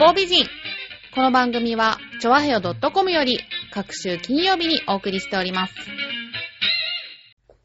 方美人。この番組は、ちょわへよ .com より、各週金曜日にお送りしております。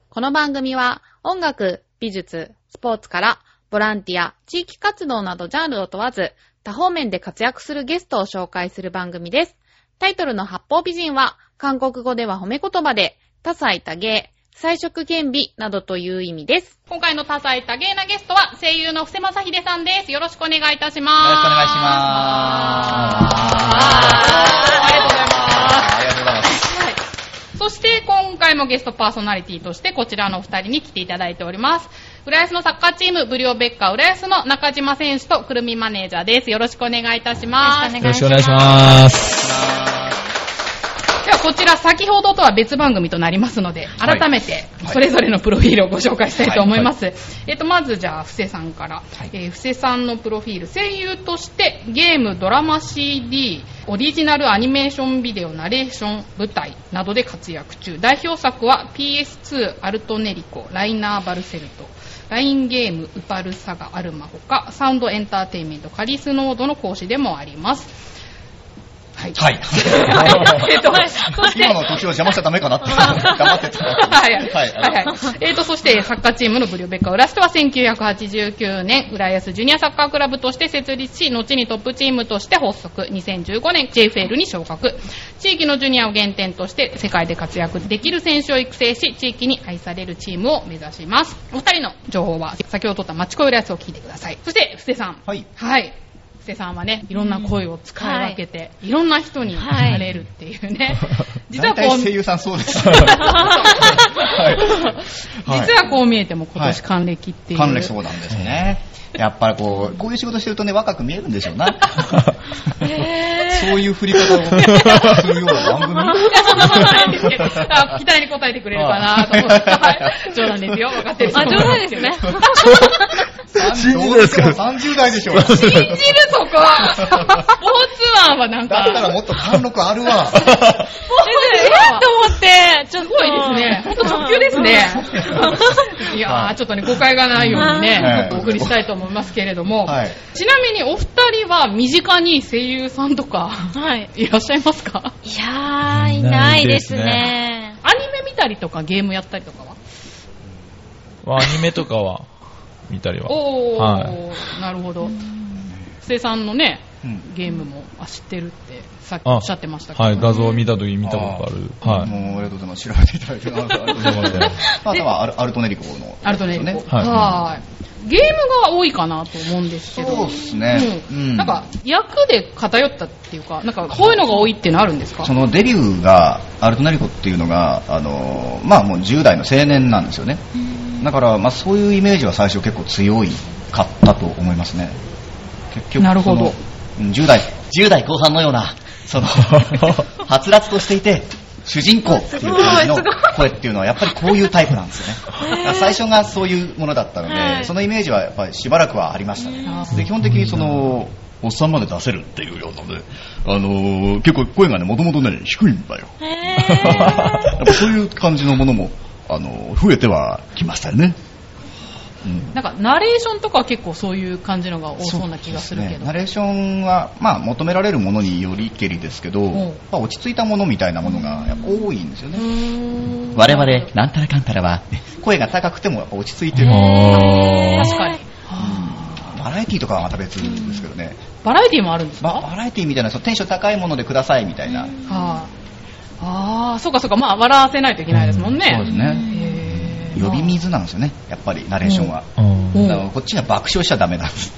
この番組は、音楽、美術、スポーツから、ボランティア、地域活動などジャンルを問わず、多方面で活躍するゲストを紹介する番組です。タイトルの八方美人は、韓国語では褒め言葉で、多彩多芸、彩色兼美などという意味です。今回の多彩多芸なゲストは、声優の布施正秀さんです。よろしくお願いいたします。よろしくお願いしますありがとうございます。ありがとうございます。はい。そして、今回もゲストパーソナリティとして、こちらのお二人に来ていただいております。浦安のサッカーチーム、ブリオベッカ浦安の中島選手とくるみマネージャーです。よろしくお願いいたします。よろしくお願いします。こちら先ほどとは別番組となりますので、はい改めてはいそれぞれのプロフィールをご紹介したいと思います。えっと、まずじゃあ、布施さんから。はいえー布施さんのプロフィール、声優としてゲーム、ドラマ CD、オリジナルアニメーションビデオ、ナレーション、舞台などで活躍中。代表作は PS2、アルトネリコ、ライナーバルセルト、ラインゲーム、ウパルサガ、アルマほか、サウンドエンターテインメント、カリスノードの講師でもあります。はい。はい。えっと、そして、今の時を邪魔しちゃダメかなって 黙ってた。はいはい。はいはいはい。えーと、そして、サッカーチームのブリオベッカ浦ストは1989年、浦安ジュニアサッカークラブとして設立し、後にトップチームとして発足。2015年、JFL に昇格。地域のジュニアを原点として、世界で活躍できる選手を育成し、地域に愛されるチームを目指します。お二人の情報は、先ほど取ったマチコ浦安を聞いてください。そして、布施さん。はい。はい。布施さんはね、いろんな声を使い分けて、いろんな人になれるっていうね。実はこう、声優さんそうです。はい実はこう見えても今年還暦っていう。還暦そうなんですね。やっぱりこう、こういう仕事してるとね、若く見えるんでしょうな。そういう振り方を するような番組いや、そんなことないんですけど、あ期待に応えてくれるかなと思って。はい。冗談ですよ。分かってるとあ、冗談ですよね。信じるんですか？どうしても30代でしょ。だ信じるそこは。スポーツマンはなんか。ったらもっと貫禄あるわ。えーと思って、ちょっと。すごいですね。ほんと特急ですね。いやー、はいちょっとね、誤解がないようにね、お送りしたいと思いますけれども、はいちなみにお二人は身近に声優さんとかはい。いらっしゃいますか？いやー、いないですね。アニメ見たりとかゲームやったりとかは？まあアニメとかは見たりは。おー、はなるほど。布施さんのね、うんゲームもあ知ってるってさっきおっしゃってましたけど。はい、画像を見たとき見たことある。はい。もうありがとうございます。調べていただいて。ありがとうございます。ま あ、多分アルアルトネリコの。アルトネリコ。はいはい。ゲームが多いかなと思うんですけど。そうですねうんうんなんか、役で偏ったっていうか、なんか、こういうのが多いっていうのあるんですか？そのデビューが、アルトナリコっていうのが、あのまあもう10代の青年なんですよね。だから、まあそういうイメージは最初結構強いかったと思いますね。結局、なるほどそのうん10代、10代後半のような、その、はつらつとしていて、主人公っていう感じの声っていうのはやっぱりこういうタイプなんですよね。最初がそういうものだったので、はいそのイメージはやっぱりしばらくはありましたね。で基本的にその、おっさんまで出せるっていうようなね、あのー結構声がね、もともとね、低いんだよ。へ やっぱそういう感じのものも、あの、増えてはきましたよね。うんなんか、ナレーションとかは結構そういう感じのが多そうな気がするけど。ねナレーションは、まあ、求められるものによりけりですけど、んやっぱ落ち着いたものみたいなものがやっぱ多いんですよね。我々、なんたらかんたらは、声が高くてもやっぱ落ち着いてる。あ確かに。バラエティとかはまた別ですけどね。バラエティもあるんですか？ババラエティみたいな、そのテンション高いものでくださいみたいな。はい、ああ、そうかそうか、まあ、笑わせないといけないですもんね。そうですね。呼び水なんですよね、やっぱりナレーションは。ーうんうんだからこっちが爆笑しちゃダメなんです。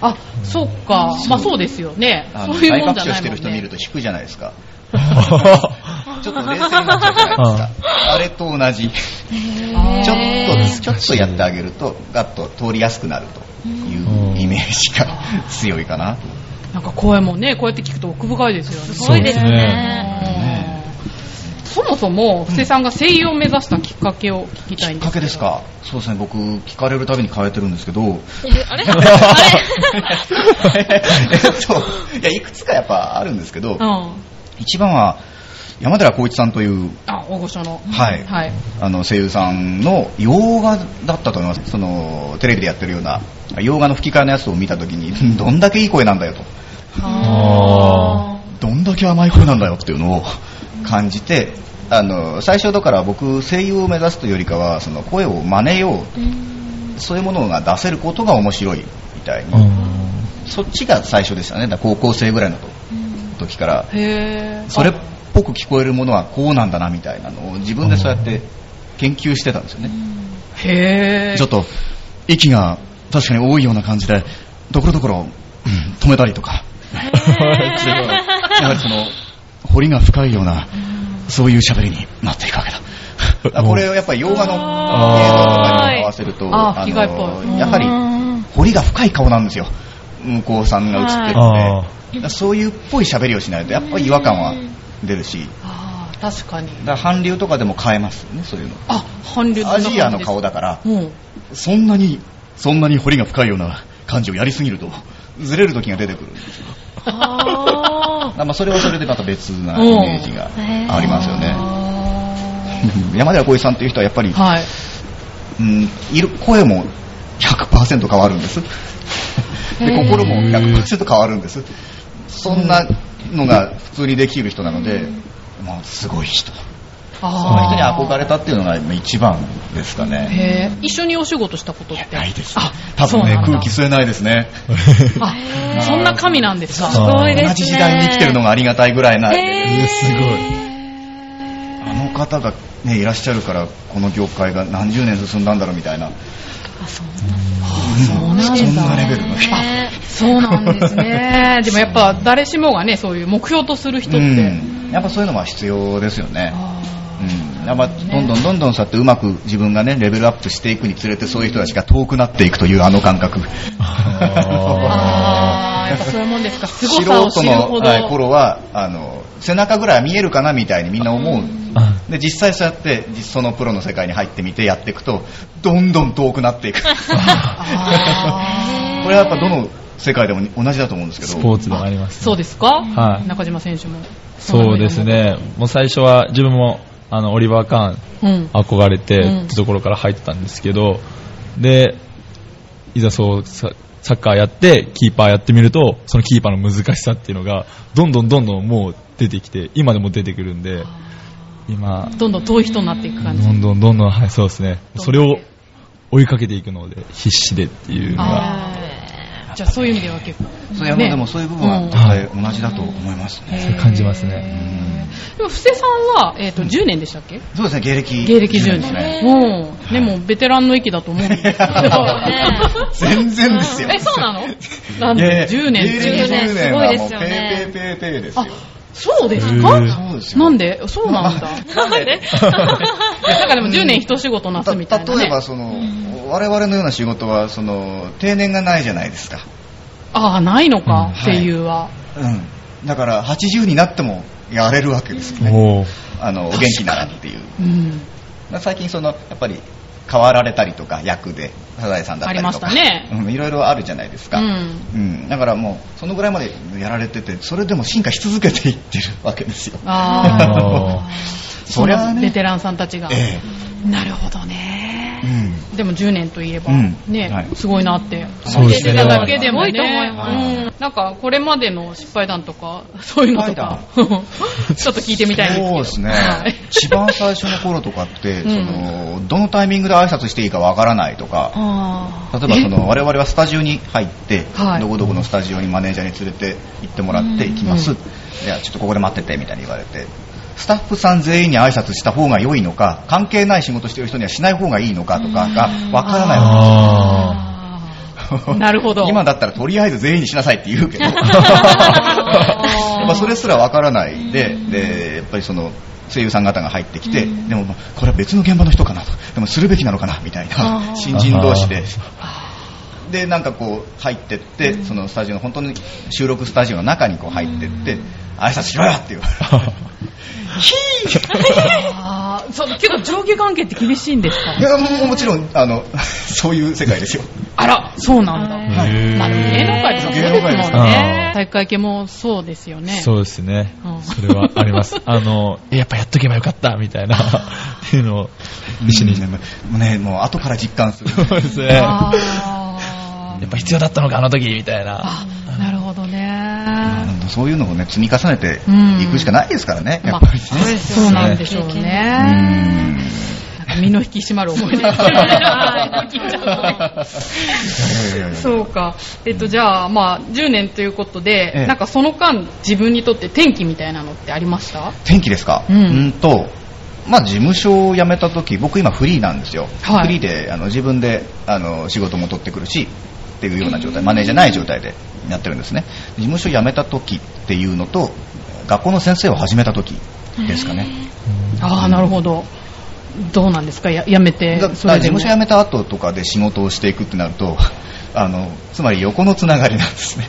あ、そうか。まあそうですよね。そういうもん大爆じゃないもん笑してる人見るね。と引くじゃないですか。ちょっと冷静になっちゃうじゃないですか。あれと同じ。ちょっと、ちょっとやってあげると、ガッと通りやすくなるというイメージが強いかなと。なんか声もね、こうやって聞くと奥深いですよね。すごいですそうですね。うんそもそも、布施さんが声優を目指したきっかけを聞きたいんですけどきっかけですか？そうですね、僕、聞かれるたびに変えてるんですけど、えあれ？あれ？えっと、いや、いくつかやっぱあるんですけど、うん。一番は、山寺宏一さんという、あ、大御所の。はいはい。あの声優さんの洋画だったと思います。そのテレビでやってるような洋画の吹き替えのやつを見たときに、どんだけいい声なんだよと。あどんだけ甘い声なんだよっていうのを感じて、あの、最初だから僕、声優を目指すというよりかは、その声を真似よう、そういうものが出せることが面白いみたいに、そっちが最初でしたね。高校生ぐらいの時から。それっぽく聞こえるものはこうなんだなみたいなのを自分でそうやって研究してたんですよね。へー。ちょっと息が確かに多いような感じで、ところどころ、うん止めたりとか、やはりその、彫りが深いような、そういう喋りになっていくわけだ。あこれをやっぱり洋画の映像とかに合わせると、あーあ意外っぽいのやはり彫りが深い顔なんですよ。向こうさんが映ってるあので、そういうっぽい喋りをしないと、やっぱり違和感は出るし、確かに。だから韓流とかでも変えますよね、そういうの。あ、韓流アジアの顔だから、うん。そんなに、そんなに彫りが深いような感じをやりすぎると、ずれる時が出てくるんですよ。まあそれはそれでまた別なイメージがありますよね。あ山寺浩一さんっていう人はやっぱり、ーはい。うん、いる声も100%変わるんです。で、心も100%変わるんです。そんなのが普通にできる人なので、まあ、すごい人。その人にあ憧れたっていうのが一番ですかーね。一緒にお仕事したことってないです。あ、多分ね空気吸えないですね。あ、そんな神なんですかすごいですね同じ時代に生きてるのがありがたいぐらいな、えすごい。あの方がね、いらっしゃるから、この業界が何十年進んだんだろうみたいな。そうなんだそんなレベルの人。ねそうなんですね。でもやっぱ誰しもがね、そういう目標とする人って。うんやっぱそういうのは必要ですよね。あうん、やっぱどんどんどんどんそうやってうまく自分がねレベルアップしていくにつれてそういう人たちが遠くなっていくというあの感覚。あー、やっぱそういうもんですか。素人の、るほど。はい頃はあの背中ぐらいは見えるかなみたいにみんな思う、で実際そうやって実そのプロの世界に入ってみてやっていくとどんどん遠くなっていく。こあれはやっぱどの世界でも同じだと思うんですけど。スポーツでもあります、ーそうですか？はい。中島選手も。そうですね。もう最初は自分も、あの、オリバー・カーンうん。憧れてうんってところから入ってたんですけど、で、いざそうササッカーやって、キーパーやってみると、そのキーパーの難しさっていうのが、どんどんどんどんもう出てきて、今でも出てくるんで、今、どんどん遠い人になっていく感じ。どんどんどんどん、はい、そうですね。それを追いかけていくので、必死でっていうのが、じゃあそういう意味では結構。そういやねでもそういう部分はうん絶対同じだと思いますね、そう感じますへね。ーでも、布施さんは、えっ、と、10年でしたっけ？そうですね芸歴芸歴10ですね年。うん。でも、ベテランの域だと思うんですけど。全然ですよえ、そうなの？なんでいやいや ?10 年芸歴10 10年。すごいですよねペーペーペーですよあ、そうですか？へー。そうですよ。なんで？そうなんだ。なんで？なん かでも10年一仕事なすみたいな、ね。例えばその、我々のような仕事はその定年がないじゃないですか、ああ、ないのか、うん。声優は。うん、だから80になってもやれるわけですよねあのお元気ならっていう。うん。最近そのやっぱり変わられたりとか役でサザエさんだったりとか。ね。うん、いろいろあるじゃないですか、うん。うん。だからもうそのぐらいまでやられててそれでも進化し続けていってるわけですよ。あああ。そりゃあね。のベテランさんたちが。えなるほどね。え、うん。でも10年といえば、うん。ね、はい。すごいなって。そうですね。聞いてただけでもね。すごいと思います。うん。なんか、これまでの失敗談とか、そういうのとか、ちょっと聞いてみたいんですけど。そうですね、はい一番最初の頃とかって、うんそのどのタイミングで挨拶していいかわからないとか、あ例えばその我々はスタジオに入って、はい。どこどこのスタジオにマネージャーに連れて行ってもらって行きます、うん。いやちょっとここで待っててみたいに言われてスタッフさん全員に挨拶した方が良いのか関係ない仕事してる人にはしない方がいいのかとかがわからないわああー。なるほど。今だったらとりあえず全員にしなさいって言うけど。や っあぱそれすらわからないででやっぱりその声優さん方が入ってきて、でもまあこれは別の現場の人かなと。でもするべきなのかなみたいな。新人同士ででなんかこう入ってって、そのスタジオの本当に収録スタジオの中にこう入ってって、挨拶しろよって言われて。そう、けど上下関係って厳しいんですかいやもうもちろんあの そういう世界ですよ。あら、そうなんだ。へーまあ、芸能界ってそうですもん芸能界ですね。体育会系もそうですよね。そうですね。うん。それはあります。あの、えやっぱやっとけばよかった、みたいな、っていうのを一緒に。うんもうねもう後から実感する。そうですね。やっぱ必要だったのか、あの時、みたいな。あ、なるほどね。そういうのをね、積み重ねてうんいくしかないですからね、やまあっぱりね。そうなんでしょううね。身の引き締まる思い出。そうか。えっと、じゃあ、まあ、10年ということで、ええなんかその間、自分にとって転機みたいなのってありました？天気ですか？ううんんと、まあ事務所を辞めた時、僕今フリーなんですよ。はいフリーであの自分であの仕事も取ってくるし、っていうような状態、マネージャーない状態でやってるんですね。事務所辞めた時っていうのと、学校の先生を始めた時ですかね。ああ、なるほど。どうなんですか？や辞めてだ、事務所辞めた後とかで仕事をしていくってなると、あの、つまり横のつながりなんですね。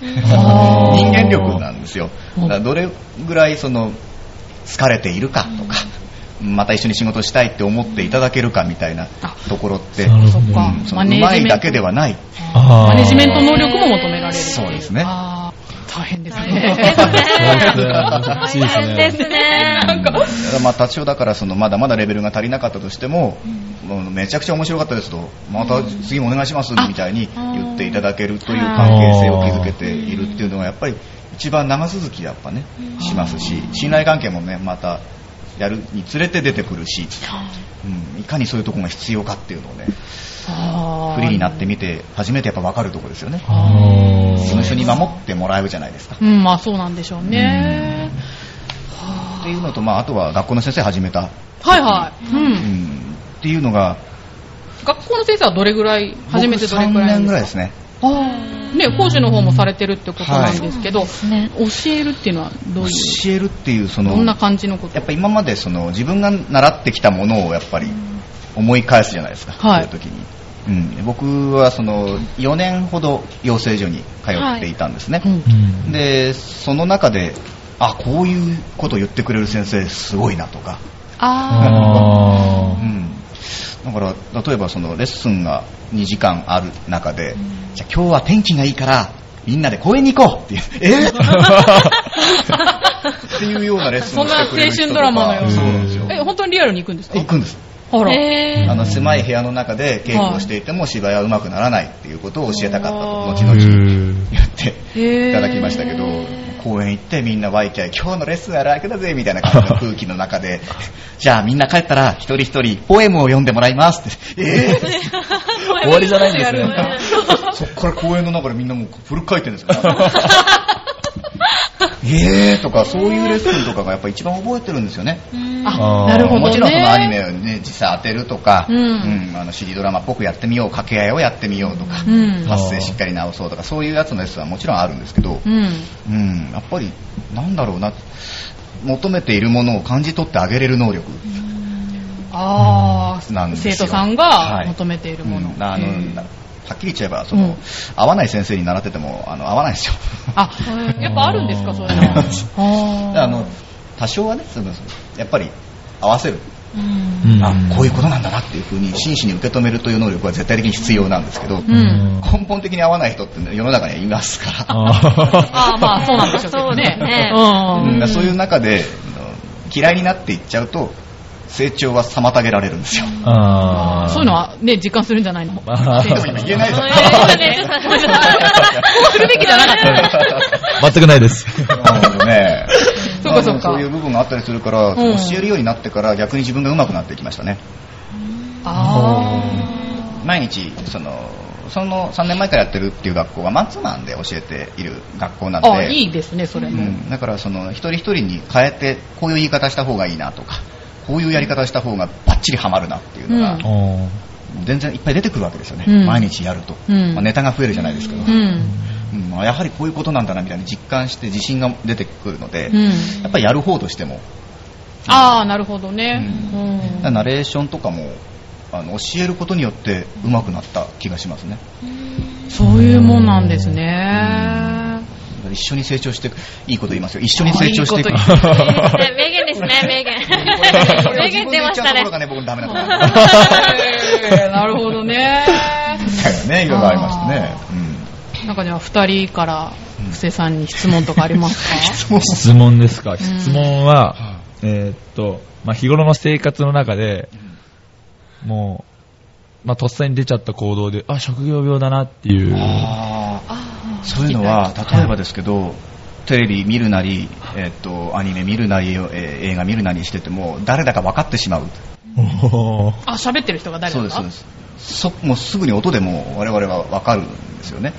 人間力なんですよ。どれぐらいその、疲れているかとか、また一緒に仕事したいって思っていただけるかみたいなあところって、うん。そのマネージメント。うまいだけではない。マネジメント能力も求められる。そうですね。大変ですね。ね。難しいですね。ですね。だからまあ多少だからそのまだまだレベルが足りなかったとしても、めちゃくちゃ面白かったですと、また次もお願いしますみたいに言っていただけるという関係性を築けているっていうのがやっぱり一番長続きやっぱね、しますし、信頼関係もね、またやるにつれて出てくるし、うん、いかにそういうところが必要かっていうのをね、フリーになってみて初めてやっぱ分かるところですよね。あー事務所に守ってもらえるじゃないですか。うん、まあそうなんでしょうね。っていうのと、まあ、あとは学校の先生始めた、はいはい。う。うんん、っていうのが、学校の先生はどれぐらい、初めてどれぐ僕3らい年ぐらいでかですすね。ああ。ね、講師の方もされてるってことなんですけど、ね。教えるっていうのはどういう、教えるっていう、その、どんな感じのこと？やっぱ今までその自分が習ってきたものをやっぱり思い返すじゃないですか、はい。そういう時に。うん、僕はその4年ほど養成所に通っていたんですね、うんうん。でその中であこういうことを言ってくれる先生すごいなとか、ああうん、だから例えばそのレッスンが2時間ある中で、じゃあ今日は天気がいいからみんなで公園に行こうっていう、え？っていうようなレッスンをしてくれる人とか。そんな青春ドラマのような。そうなんですよ。あ。え、本当にリアルに行くんですか？行くんです。あら。えあの狭い部屋の中で稽古をしていても芝居は上手くならないっていうことを教えたかったと後々言っていただきましたけど公園行ってみんなワイキャイ今日のレッスンは楽だぜみたいな感じの 空気の中でじゃあみんな帰ったら一人一人ポエムを読んでもらいますって。えー。終わりじゃないんですね。そっから公園の中でみんなもうフル回転ですよ えーとかそういうレッスンとかがやっぱ一番覚えてるんですよね。あ、なるほど、ね。もちろんそのアニメをね、実際当てるとか、うん。あの CD ドラマっぽくやってみよう、掛け合いをやってみようとか、うん。発声しっかり直そうとか、そういうやつのレッスンはもちろんあるんですけど、うん。うん、やっぱり、なんだろうな、求めているものを感じ取ってあげれる能力。ああ、生徒さんはい。が求めているもの。うん。あのはっきり言っちゃえば、その、うん合わない先生に習ってても、あの、合わないですよ。あ、やっぱあるんですか、そういうのは。あの、多少はね、そのやっぱり合わせる。うんあ、こういうことなんだなっていうふうに真摯に受け止めるという能力は絶対的に必要なんですけど、うん。根本的に合わない人ってね世の中にはいますから、あ あ、まあそうなんでしょうけどね。そうねうんうんそういう中で嫌いになっていっちゃうと成長は妨げられるんですよ。あーそういうのはね、実感するんじゃないの？でも今言えないじゃん。こうするべきじゃなかった。全くないです。なるほどね。そうかそうかそういう部分があったりするから、ん教えるようになってから逆に自分が上手くなってきましたね。あ毎日そのその3年前からやってるっていう学校はマンツーマンで教えている学校なんであ。あ、いいですね、それも。うん、だからその一人一人に変えてこういう言い方した方がいいなとかこういうやり方した方がバッチリハマるなっていうのが、全然いっぱい出てくるわけですよね、うん。毎日やると、うん。まあネタが増えるじゃないですか、ううん。ん。まあやはりこういうことなんだなみたいに実感して自信が出てくるので、うん。やっぱりやる方としても、ああ、なるほどね。ナレーションとかもあの教えることによって上手くなった気がしますね。そういうもんなんですね。一緒に成長していく。いいこと言いますよ。一緒に成長していく。名言ですね、名言。名言出ましたね。がね僕ダメなところ。なるほどね。だからねいろいろありましてね、うん。なんかじゃあ、二人から、布施さんに質問とかありますか？質問ですか？質問は、えーっと、まあ、日頃の生活の中で、もう、まあ、とっさに出ちゃった行動で、あ、職業病だなっていう。そういうのは例えばですけどテレビ見るなり、えっと、アニメ見るなり、えー映画見るなりしてても、誰だか分かってしまう。あ、喋ってる人が誰だか？そうです、そうです。そもうすぐに音でも我々は分かるんですよね。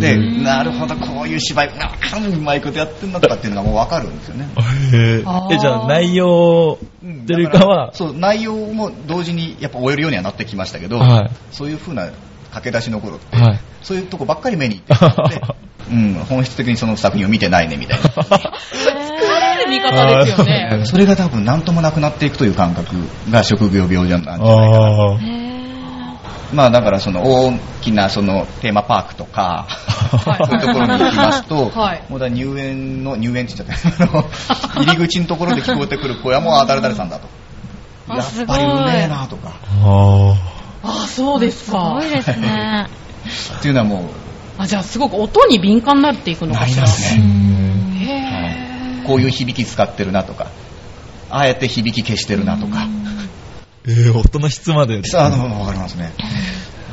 で、なるほど、こういう芝居、あーうまいことやってんのとかっていうのがもう分かるんですよね。え、じゃあ内容というかは、そう、内容も同時にやっぱ終えるようにはなってきましたけど、はいそういう風な駆け出しの頃って、はいそういうとこばっかり目に行ってしまって、うん、本質的にその作品を見てないねみたいな。作られる見方ですよね。それが多分何ともなくなっていくという感覚が職業病じゃなんじゃないかな。まあだからその大きなそのテーマパークとか、はいそういうところに行きますと、はいもうだ入園の、入園って言っちゃった、入り口のところで聞こえてくる声はもうあ誰々さんだと。あやっぱりうめえなとか。ああ、そうですすかごい。ですね。っていうのはもあ、じゃあすごく音に敏感になっていくう、のかしら。なりますね。こういう響き使ってるなとか、あえて響き消してるなとか。えー、音の質まで。さあ、わかりますね。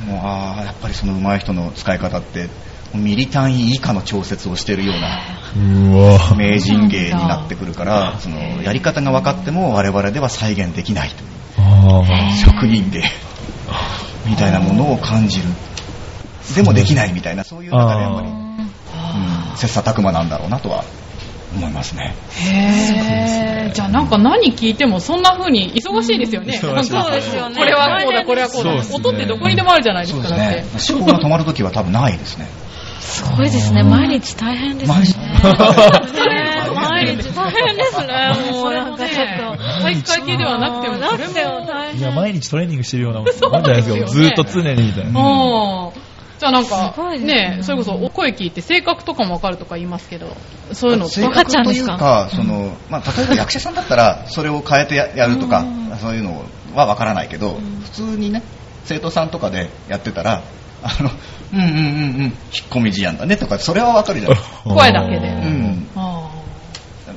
もう、ああ、やっぱりその上手い人の使い方って、ミリ単位以下の調節をしてるようなうわ名人芸になってくるから、そのやり方が分かっても我々では再現できないというあ職人芸みたいなものを感じる。でもできないみたいな、そういう中でやっぱり、うん、切磋琢磨なんだろうなとは思いますね。へーじゃあなんか何聞いてもそんな風に忙しいですよね。忙しいですねなんかそうですよねこれはこうだ、これはこうだ。そうですね音ってどこにでもあるじゃないですか、だって。思考が止まるときは多分ないですね。すごいですね。毎日大変ですね。毎日 毎日大変ですね。もうなんかちょっと。体育会系ではなくても、なくても。も大変。いや、毎日トレーニングしてるようなもんそうなんじゃないですよねずーっと常にみたいな。うん。じゃあなんかねねそれこそお声聞いて性格とかもわかるとか言いますけど、そういうの分かっちゃうん格とですか？いうか、その、まあ、例えば役者さんだったら、それを変えてややるとか、そういうのはわからないけど、普通にね、生徒さんとかでやってたら、あの、うんうんうんうん、引っ込み思案だねとか、それはわかるじゃないですか。声だけでうん。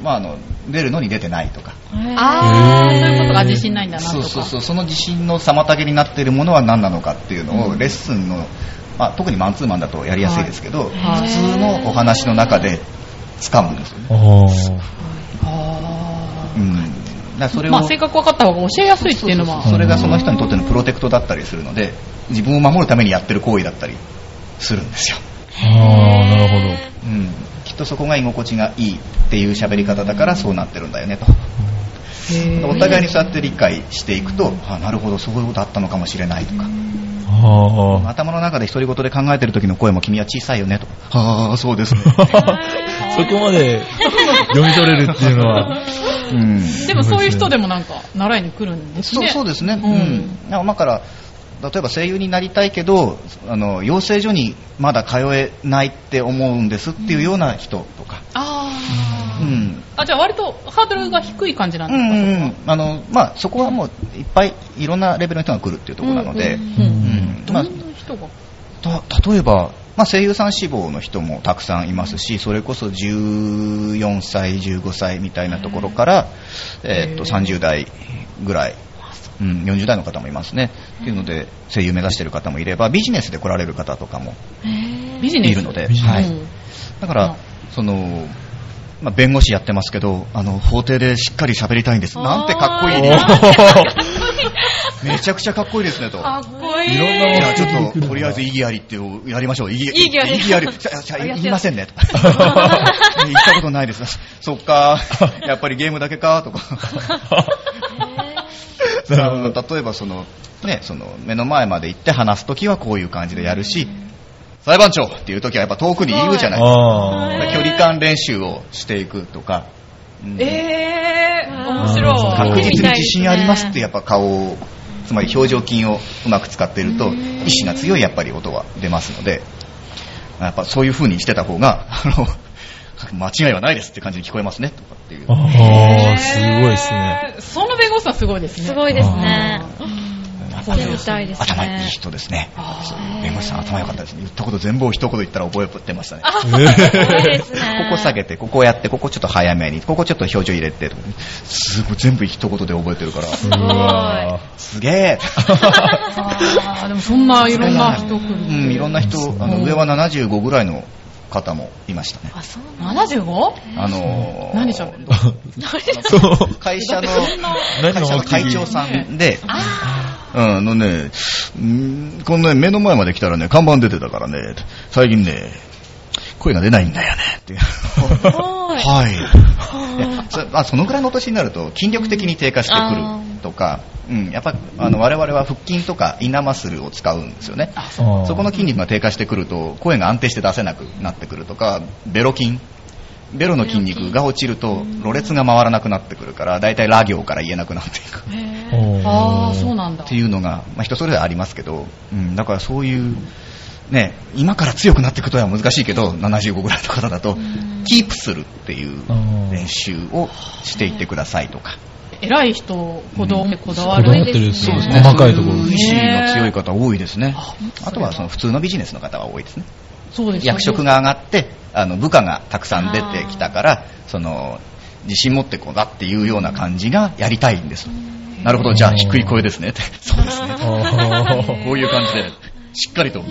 あまあ、あの、出るのに出てないとか。あー、へーそういうことが自信ないんだなとか。そうそうそう、その自信の妨げになっているものは何なのかっていうのを、レッスンの、まあ、特にマンツーマンだとやりやすいですけど、はい普通のお話の中で掴むんですよね。あーあうん。だそれを、ーまあ性格分かった方が教えやすいっていうのは。それがその人にとってのプロテクトだったりするので、自分を守るためにやってる行為だったりするんですよ。あー、なるほど。うん。きっとそこが居心地がいいっていう喋り方だからそうなってるんだよねと。お互いにそうやって理解していくと、あなるほど、そういうことあったのかもしれないとか。頭の中で独り言で考えてる時の声も君は小さいよねと。ああ、そうですね。そこまで読み取れるっていうのは、うん。でもそういう人でもなんか習いに来るんですそうね。そうですね。ううんん。だから、例えば声優になりたいけど、あの、養成所にまだ通えないって思うんですっていうような人とか。うん。あ。じゃあ割とハードルが低い感じなんうんですか、うんうん。あの、まあ、そこはもういっぱいいろんなレベルの人が来るっていうところなので、うんうんまあ例えば、まあ、声優さん志望の人もたくさんいますし、それこそ14歳、15歳みたいなところから、えーっとへー30代ぐらい、うん、40代の方もいますね。っていうので、声優目指してる方もいれば、ビジネスで来られる方とかもビジネスいるので、はいうんだから、その、まあ、弁護士やってますけど、あの、法廷でしっかり喋りたいんです。なんてかっこいいね。めちゃくちゃかっこいいですねと。かっこいい。いろんなものちょっと、とりあえず、意義ありっていうやりましょう。意義あり意義あり。言いませんね。と か言ったことないです。そっか。やっぱりゲームだけか。とか。例えば、その、ね、その、目の前まで行って話すときはこういう感じでやるし、裁判長っていうときはやっぱ遠くにいるじゃないですか。距離感練習をしていくとか。うんえー、面あ白い。ー確実に自信ありますってやっぱ顔を、つまり表情筋をうまく使っていると、意志が強いやっぱり音は出ますので、やっぱそういう風にしてた方が、あの、間違いはないですって感じに聞こえますね、とかっていう。あー、すごいですね。えー。そさんすごいですね。すごいですね。頭いいね。人ですね弁護士さん頭良かったですね。言ったこと全部を一言言ったら覚えてました ね。ここ下げて、ここやって、ここちょっと早めに、ここちょっと表情入れて、とかすごい全部一言で覚えてるから、すげえ でもそんないろんな人来る。うん、いろんな人、あの上は75ぐらいの方もいましたね。あ、そうなんだ。75? あのー何しゃべるそう。会社の、何会社の会長さんで、うん、あのね、うんこのね、目の前まで来たらね、看板出てたからね、最近ね、声が出ないんだよね、っていう。はい。そまあ、そのぐらいの年になると筋力的に低下してくるとか、うん、やっぱあの我々は腹筋とかインナーマッスルを使うんですよね。そこの筋肉が低下してくると声が安定して出せなくなってくるとか、ベロ筋。ベロの筋肉が落ちると、ろれつが回らなくなってくるから、だいたいラ行から言えなくなっていく。ああ、そうなんだって。いうのが、まあ、人それぞれありますけど、うん、だからそういう、ね、今から強くなっていくとは難しいけど、75ぐらいの方だと、キープするっていう練習をしていってくださいとか。偉い人ほどこだわる。ってるですよそうですね細かいところ意志の強い方多いですね。ああとはその普通のビジネスの方は多いですね。そうです役職が上がって、あの部下がたくさん出てきたから、その自信持ってこうだっていうような感じがやりたいんです。なるほど、じゃあ低い声ですねって。そうですね。こういう感じで、しっかりと、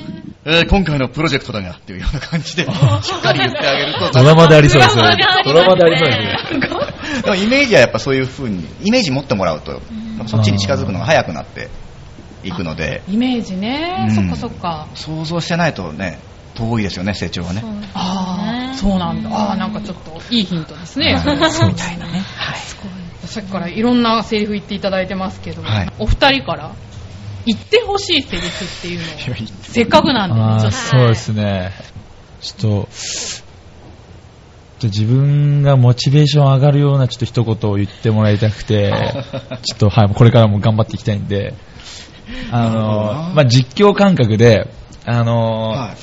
えー今回のプロジェクトだがっていうような感じで、しっかり言ってあげると、ドラマでありそうですねドラマでありますねドラマでありそうですね。でもイメージはやっぱそういう風に、イメージ持ってもらうと、そっちに近づくのが早くなっていくので、イメージね、うんそっかそっか。想像してないとね、遠いですよね、成長はね。ああ、そうなんだ。ああ、なんかちょっといいヒントですね。そうみたいなね。はい。さっきからいろんなセリフ言っていただいてますけど、はいお二人から言ってほしいセリフっていうの。を、せっかくなんでね、あーちょっと。そうですね。ちょっと、自分がモチベーション上がるようなちょっと一言を言ってもらいたくて、ちょっとはい、これからも頑張っていきたいんで、あのな、まあ、実況感覚で、あの、はい。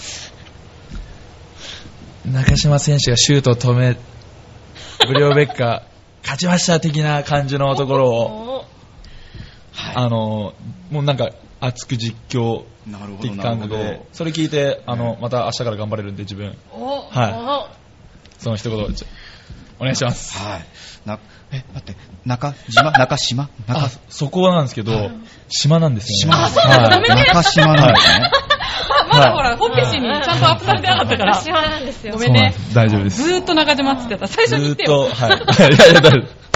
中島選手がシュートを止め、ブレオベッカ、勝ちました的な感じのところを、おあの、もうなんか熱く実況なるほど、的なるほど。感覚で、それ聞いて、あの、また明日から頑張れるんで自分、おはその一言、お願いします。はい。な、え、待って、中島？中島？あ中、そこなんですけど、島なんですよね。島はい中島なんですね。まだほら、ホッペ氏にちゃんとアップされてなかったから、私はなんですよ。ごめんね大丈夫です。ずーっと中島って言ってた。最初に言ってずーっと、よ。はい。いやいや、大丈夫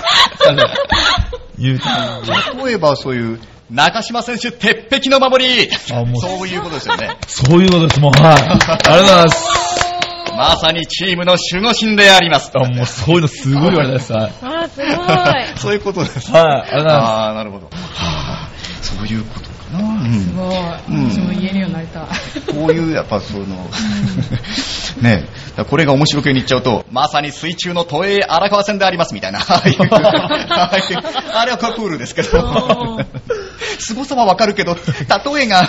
言うと、例えばそういう、中島選手、鉄壁の守りあもうそういうことですよね。そういうことです、もう、はい。ありがとうございます。まさにチームの守護神であります。あ、もうそういうのすごい言われたです。はい。あー、すごい。そういうことです。はい、ありがとうございます。ああ、なるほど。はあ、そういうことかな。うんすごい。うん私も言えるようになりたい。こういう、やっぱその、ねこれが面白くに言っちゃうと、まさに水中の都営荒川線でありますみたいな、あれはクールですけど、凄さはわかるけど、例えが、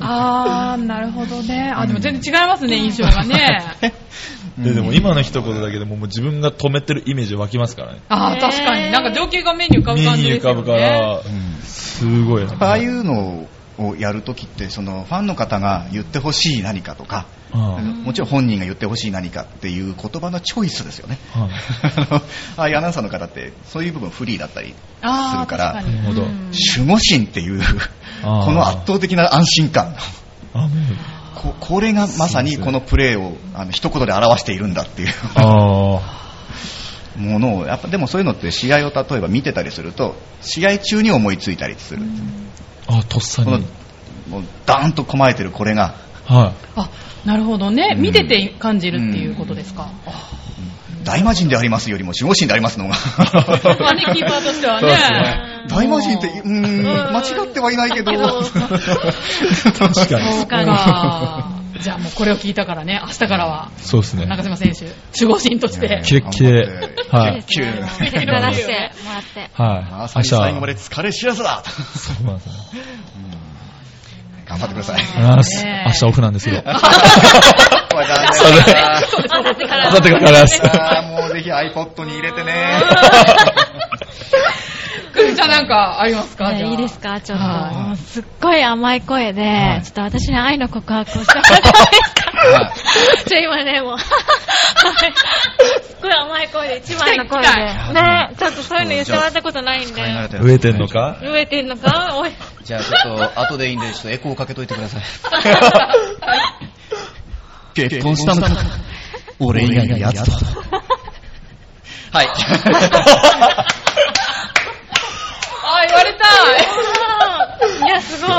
あー、なるほどね。あ、でも全然違いますね、印象がね。ででも今の一言だけでももう自分が止めてるイメージ湧きますからね。あー、確かに。なんか情景が目に浮かぶ目感じに浮かぶかですよね。ら、すごいな。ああいうのをやるときって、そのファンの方が言ってほしい何かとか、あもちろん本人が言ってほしい何かっていう言葉のチョイスですよね。あはいあの ああいうアナウンサーの方って、そういう部分フリーだったりするから守護神っていう、この圧倒的な安心感。ここれがまさにこのプレーをあの一言で表しているんだっていうあものを、やっぱでもそういうのって試合を例えば見てたりすると、試合中に思いついたりする。あ、あ、とっさこのに。もうダーンと構えてるこれが、はあ、なるほどね。うん見てて感じるっていうことですか。大魔神でありますよりも守護神でありますのが。まあね、キーパーとしてはねね。大魔神って、うーん、間違ってはいないけど。い。確かに。そうか。じゃあもうこれを聞いたからね、明日からはそうですね。中島選手、守護神として。キレッキレ。はい。キレッキレてもらって。はい。まさに最後まで疲れ知らずだそうなんですね。頑張ってください。明日オフなんですけど。これ残念だなあさってからあさってからです。あーもうぜひ iPod に入れてね。くみちゃんなんかありますかいいですかちょっと。すっごい甘い声で、ちょっと私に愛の告白をしてもらってもいいですかちょ、今ね、もう、すっごい甘い声で、一番の声で。ね、ちょっとそういうの言ってもらったことないんで。植えてんのか植えてんのか。じゃあちょっと、後でいいんで、ちょっとエコーかけといてください。結婚したのか俺以外のやつと。はい。あ、言われたいや、すごい。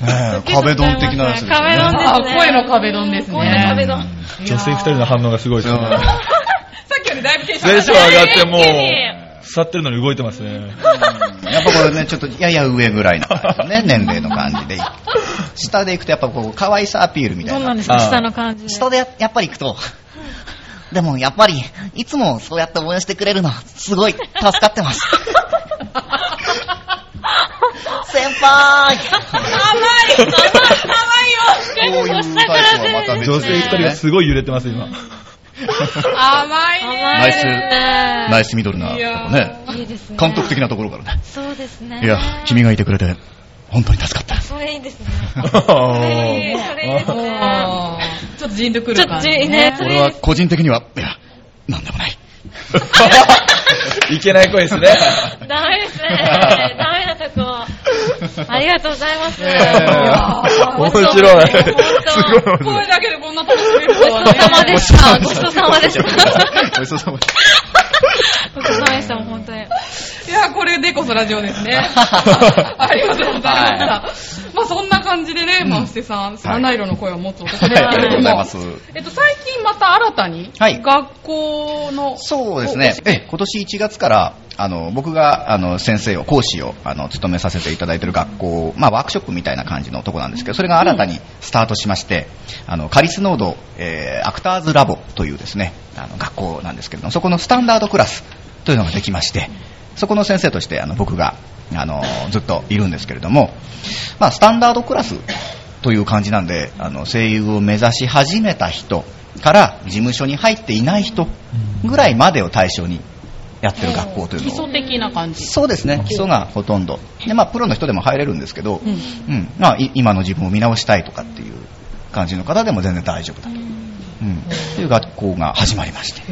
ねえ壁ドン的なやつですよね。壁ドンですあ、ね声の壁ドンですね。声の壁ドン。女性二人の反応がすごいですね。うんさっきよりだいぶテンションテンション上がってもう、座ってるのに動いてますね。やっぱこれね、ちょっとやや上ぐらいの感じのね、年齢の感じで。下で行くとやっぱこう、可愛さアピールみたいうな。どなんですか、下の感じ。下でややっぱり行くと、でもやっぱり、いつもそうやって応援してくれるの、すごい助かってます。先輩甘い甘い甘いよこういうタイプはまた別女性一人がすごい揺れてます、今。甘いね。ナイスナナイスミドルなとこね。いいですね。監督的なところからね。そうですね。いや、君がいてくれて、本当に助かった。それいいですね。おそれいいそれいいですね。ちょっとジンとくちょっとる感じ。ね、俺は個人的には、いや、なんでもない。いけない声ですね。ダメですね。ダメなとこ。ありがとうございます。え面白い。声だけでこんな楽しめるとはごちそうさまでした。ごちそうさまでした。ごちそうさまでしごちそうさまでした、本当に。いや、これでこそラジオですね。ありがとうございました。まあそんな感じでね、まあ、布施さん、七色の声を持つ男ですた。はい、ありがとうございます。えっと、最近また新たに、はい学校の、そうですね。え、今年1月から、あの、僕が、あの、先生を、講師を、あの、務めさせていただいている学校、まあ、ワークショップみたいな感じのとこなんですけど、それが新たにスタートしまして、あの、カリスノード、えーアクターズラボというですね、あの、学校なんですけれども、そこのスタンダードクラスというのができまして、そこの先生として、あの、僕が、あの、ずっといるんですけれども、まあ、スタンダードクラスという感じなんで、あの、声優を目指し始めた人から、事務所に入っていない人ぐらいまでを対象にやってる学校という基礎。的な感じ。そうですね、基礎がほとんど。で、まあ、プロの人でも入れるんですけど、うんうん、まあ、い今の自分を見直したいとかっていう感じの方でも全然大丈夫だと。うん、という学校が始まりまして。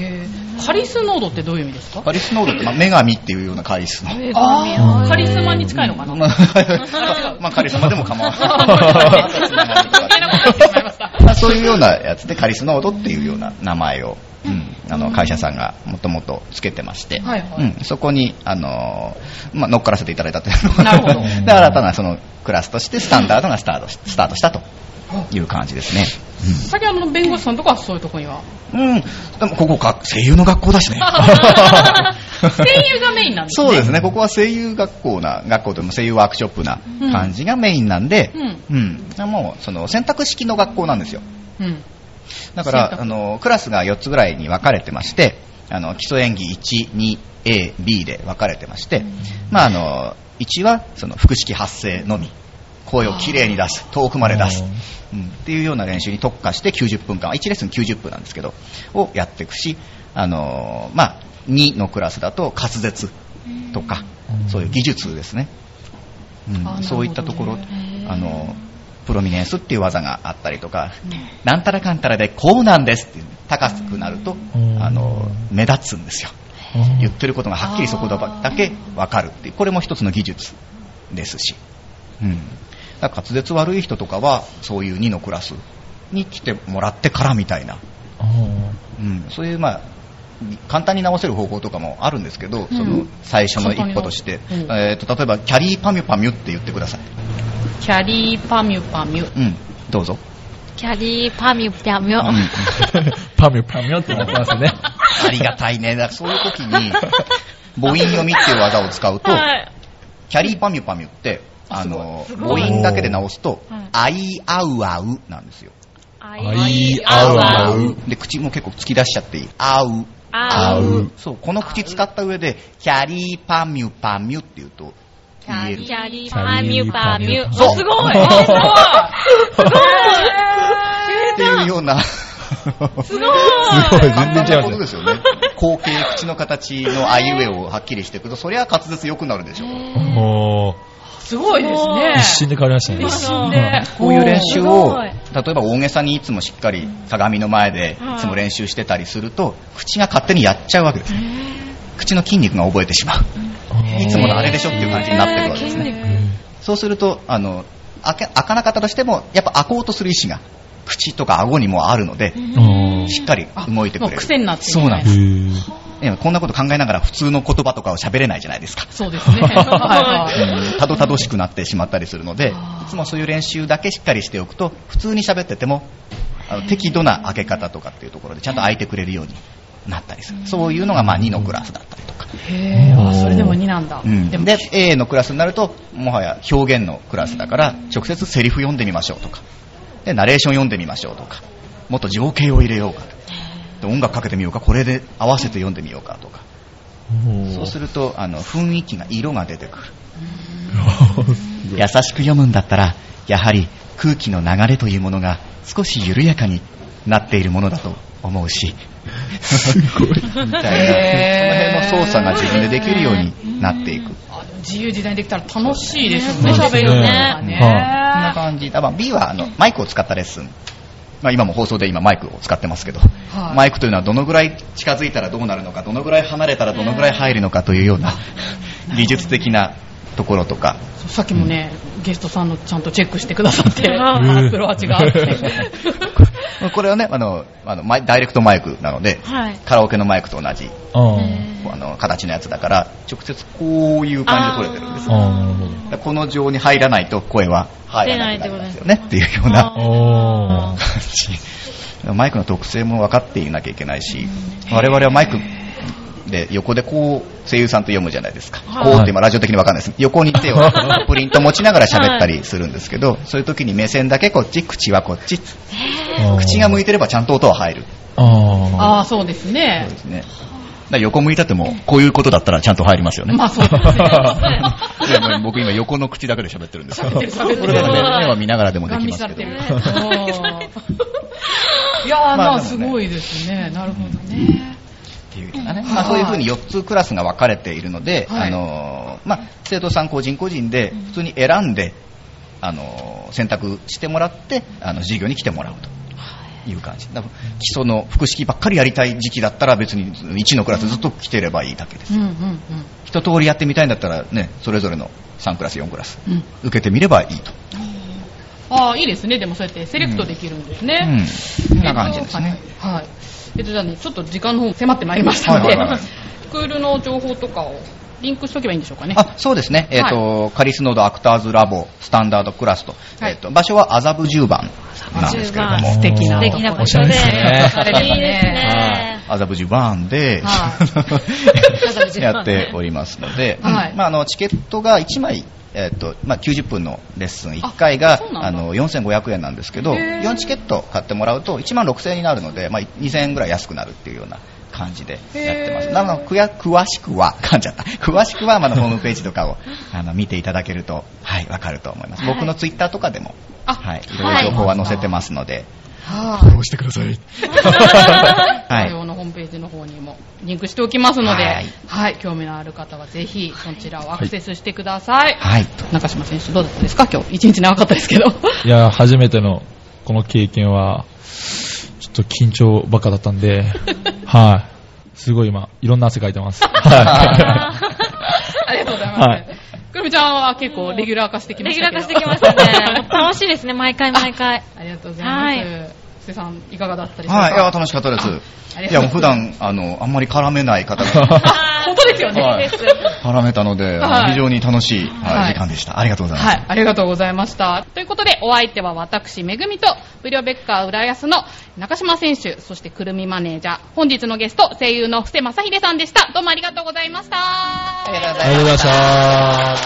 カリスノードってどういう意味ですか？カリスノードって、まあ、女神っていうようなカリスの。あー。カリスマに近いのかな？まあ、まあ、カリスマでも構わない。そういうようなやつでカリスノードっていうような名前を、うん、あの会社さんがもともとつけてまして、はいはい。うん、そこに、あのーまあ、乗っからせていただいたというのがなるほど。で新たなそのクラスとしてスタンダードがスタートしスタートしたという感じですね。先ほどの弁護士さんとかはそういうとこには？うん、うん、でもここか声優の学校だしね。声優がメインなんですね。そうですね、ここは声優学校な、学校というか声優ワークショップな感じがメインなんで、うんうん、もうその選択式の学校なんですよ。うん。だから、あの、クラスが4つぐらいに分かれてまして、あの、基礎演技1、2、A、B で分かれてまして、まあ、あの、1は、その、腹式発声のみ。声をきれいに出す。遠くまで出す。うん、っていうような練習に特化して90分間、1レッスン90分なんですけど、をやっていくし、あの、まあ、2のクラスだと滑舌とか、そういう技術ですね。うんそういったところ、あの、プロミネンスっていう技があったりとか、なんたらかんたらでこうなんですっていう高くなると、うんあの、目立つんですよ。言ってることがはっきりそこだけわかるっていう、これも一つの技術ですし。うん。滑舌悪い人とかは、そういう2のクラスに来てもらってからみたいな、うん、そういうまあ、簡単に直せる方法とかもあるんですけど、その最初の一歩として、簡単に直えーと例えば、キャリーパミュパミュって言ってください。キャリーパミュパミュ。うん、どうぞ。キャリーパミュピャミュ。うん パミュパミュってなってますね。ありがたいね。だからそういう時に、母音読みっていう技を使うと、はい。キャリーパミュパミュって、あの、母音だけで直すとはい、あいあうあうなんですよ。あいあうあうで、口も結構突き出しちゃっていい。あう。あう。そう、この口使った上で、キャリーパミュパミュって言うと、キ言える。ャリーパミュパミュ。そうあすごいすごいっていうような、すごいすごい、全然違そうこうとですよね。後継口の形のあいうえをはっきりしていくと、そりゃ滑舌良くなるでしょう。すごいですね。一瞬で変わりましたね。一瞬で。こういう練習を、例えば大げさにいつもしっかり鏡の前ではいいつも練習してたりすると、口が勝手にやっちゃうわけです。口の筋肉が覚えてしまう。いつものあれでしょっていう感じになってくるわけですね。そうすると、あの、開け開かなかったとしても、やっぱ開こうとする意思が口とか顎にもあるので、うんしっかり動いてくれる。もう癖になってるそうなんへです。こんなこと考えながら普通の言葉とかを喋れないじゃないですか。そうですね。はいはいうんたどたどしくなってしまったりするので、いつもそういう練習だけしっかりしておくと、普通に喋ってても、あの適度な開け方とかっていうところでちゃんと開いてくれるようになったりする。そういうのがまあ2のクラスだったりとか。へーあ、それでも2なんだ。うんでもで、A のクラスになると、もはや表現のクラスだから、直接セリフ読んでみましょうとか、で、ナレーション読んでみましょうとか、もっと情景を入れようかと。で音楽かけてみようか、これで合わせて読んでみようかとか。そうすると、あの、雰囲気が、色が出てくる。優しく読むんだったら、やはり空気の流れというものが少し緩やかになっているものだと思うし、すごい。みたいな、その辺の操作が自分でできるようになっていく。自由自在にできたら楽しいでしょうね、喋るのがね。こんな感じ。あまあ B はあのマイクを使ったレッスン。まあ、今も放送で今マイクを使ってますけど、はい。マイクというのはどのぐらい近づいたらどうなるのか、どのぐらい離れたらどのぐらい入るのかというような技術的なところとか、さっきもね、ゲストさんのちゃんとチェックしてくださって、うんアチが。これはね、あの、あのマイダイレクトマイクなので、はい。カラオケのマイクと同じあの形のやつだから、直接こういう感じで撮れてるんですよ。この状に入らないと声は入らなくなりますよねっていうようなあ感じ。マイクの特性も分かっていなきゃいけないし、我々はマイクで横でこう声優さんと読むじゃないですか。はいこうって今ラジオ的に分かんないです。横に手を プリント持ちながら喋ったりするんですけど、そういう時に目線だけこっち、口はこっち。ー口が向いてればちゃんと音は入る。あーああ、そうですねそう。ですね。だから横向いたっても、こういうことだったらちゃんと入りますよね。まあそうですね。僕今横の口だけで喋ってるんですけど、これはね目は見ながらでもできますけど見されてる。いやー、まあすごいですね。なるほどね。っていうようなね、まあ、そういうふうに4つクラスが分かれているので、はい。あのーまあ、生徒さん個人個人で普通に選んで、あのー選択してもらってあの授業に来てもらうとい。う感じ。だから基礎の複式ばっかりやりたい時期だったら別に1のクラスずっと来てればいいだけです、うんうん一通りやってみたいんだったらねそれぞれの3クラス4クラスうん。うん。受けてみればいいと、ああ、いいですね。でもそうやってセレクトできるんですうね。ん、そんな感じですね、はい。はい。えっと、じゃあね、ちょっと時間の方迫ってまいりましたので、はいはいはいスクールの情報とかをリンクしとけばいいんでしょうかね。あそうですね、えーとカリスノードアクターズラボスタンダードクラスと,、はい。えーと場所は麻布十番なんですけれども。素敵な素敵な場おしゃれ所で。いいですね。麻布十番で、やっておりますので、はい。まあ、あのチケットが1枚、えっとまあ、90分のレッスン1回があの4500円なんですけどへー。4チケット買ってもらうと1万6000円になるので、まあ、2000円ぐらい安くなるっていうような感じでやってます。なのでくや詳しくは 噛んじゃった。詳しくは、まあ、ホームページとかをあの見ていただけると、はい、わかると思います、はい。僕のツイッターとかでも、あはい、いろいろ情報は載せてますので、はフォローしてください。い。はいのホームページの方にもリンクしておきますので、ははいい、興味のある方はぜひそちらをアクセスしてください。はい、中島選手どうだったですか？今日一日長かったですけど。いや、初めてのこの経験は、ちょっと緊張ばっかだったんで、はい。すごい今、いろんな汗かいてます。はありがとうございます。はいくるみちゃんは結構レギュラー化してきまレしたけど。ギュラー化してきましたね。楽しいですね、毎回毎回。ありがとうございます。はい介さん、いかがだったでしょうか？はい、いや、楽しかったです。い,や、もう普段、あの、あんまり絡めない方が。本当ですよね。はい、絡めたので、はい、非常に楽しい、はい、時間でした。ありがとうございます。はい、ありがとうございました。ということで、お相手は私、めぐみと、ブリオベッカー浦安の中島選手、そしてくるみマネージャー、本日のゲスト、声優の布施正秀さんでした。どうもありがとうございました。ありがとうございました。